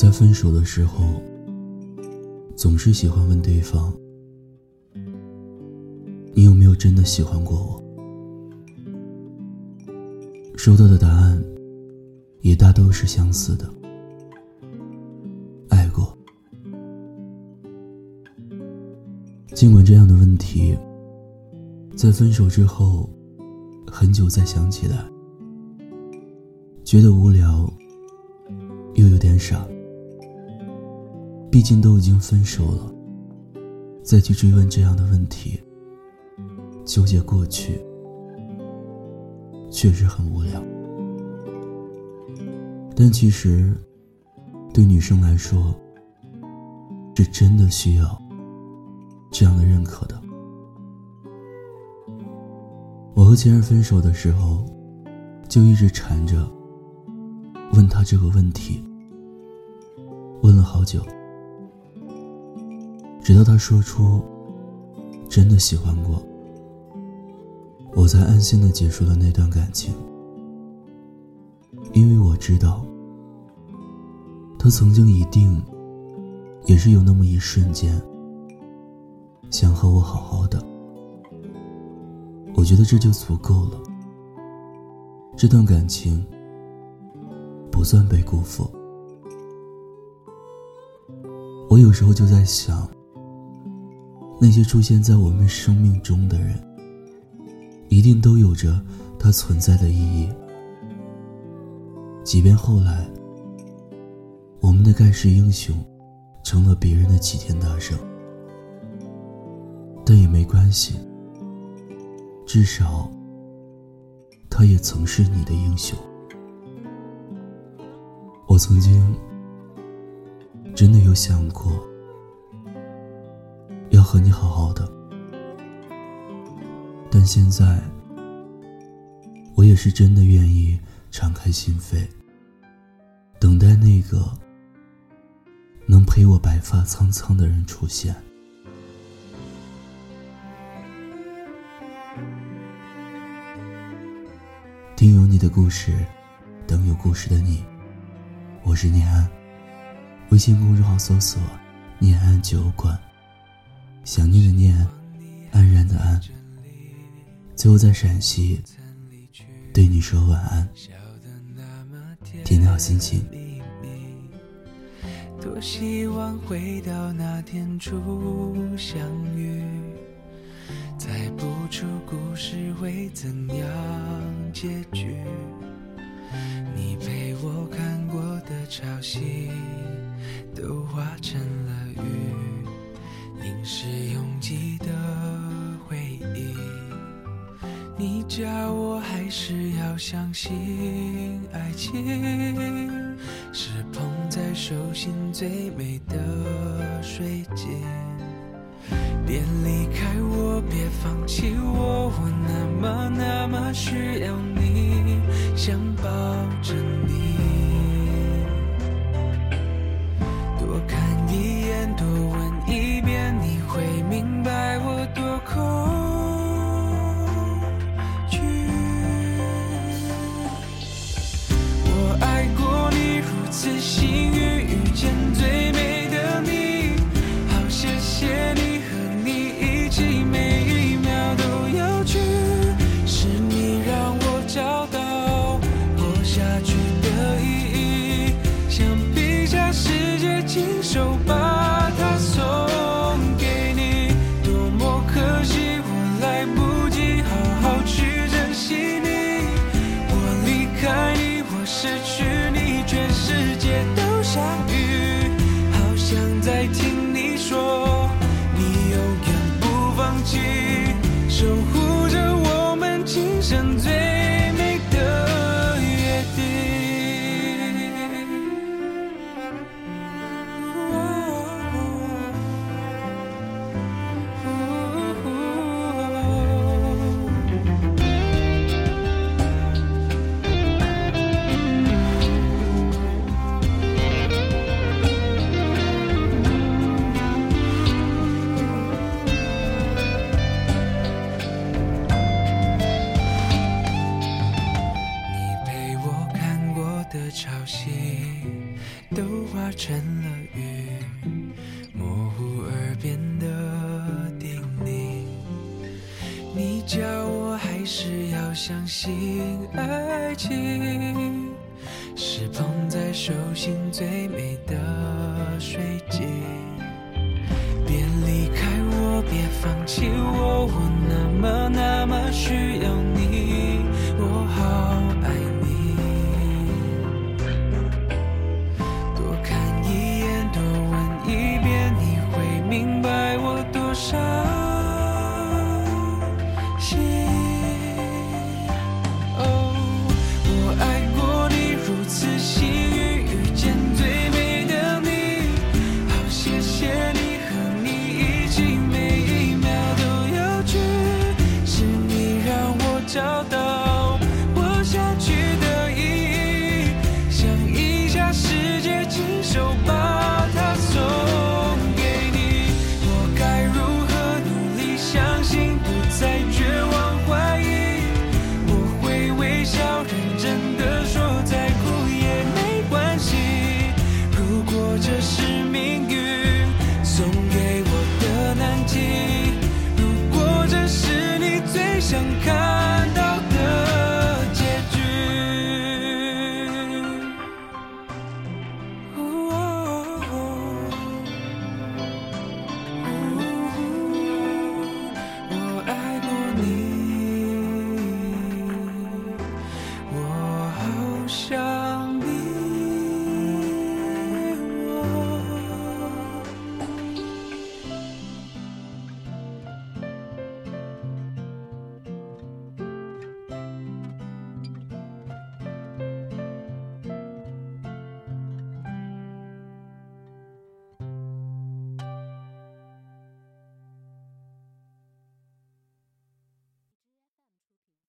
在分手的时候，总是喜欢问对方：“你有没有真的喜欢过我？”收到的答案也大都是相似的，爱过。尽管这样的问题，在分手之后，很久再想起来，觉得无聊，又有点傻。毕竟都已经分手了，再去追问这样的问题，纠结过去，确实很无聊。但其实，对女生来说，是真的需要这样的认可的。我和前任分手的时候，就一直缠着问他这个问题，问了好久。直到他说出“真的喜欢过”，我才安心的结束了那段感情。因为我知道，他曾经一定也是有那么一瞬间想和我好好的。我觉得这就足够了，这段感情不算被辜负。我有时候就在想。那些出现在我们生命中的人，一定都有着它存在的意义。即便后来，我们的盖世英雄成了别人的齐天大圣，但也没关系。至少，他也曾是你的英雄。我曾经真的有想过。和你好好的，但现在我也是真的愿意敞开心扉，等待那个能陪我白发苍苍的人出现。听有你的故事，等有故事的你。我是念安，微信公众号搜索“念安酒馆”。想念的念，安然的安。最后在陕西，对你说晚安，天天好心情。多希望回到那天初相遇，猜不出故事会怎样结局。你陪我看过的潮汐，都化成了雨。是拥挤的回忆，你叫我还是要相信爱情，是捧在手心最美的水晶。别离开我，别放弃我，我那么那么需要你，想抱着见最美的你，好谢谢你和你一起，每一秒都要去，是你让我找到活下去的意义，想比下世界，亲手把它送给你，多么可惜我来不及好好去珍惜你，我离开你，我失去。你叫我还是要相信爱情，是捧在手心最美的水晶。别离开我，别放弃我，我那么那么需要你，我好这是命运送给我的难题，如果这是你最想看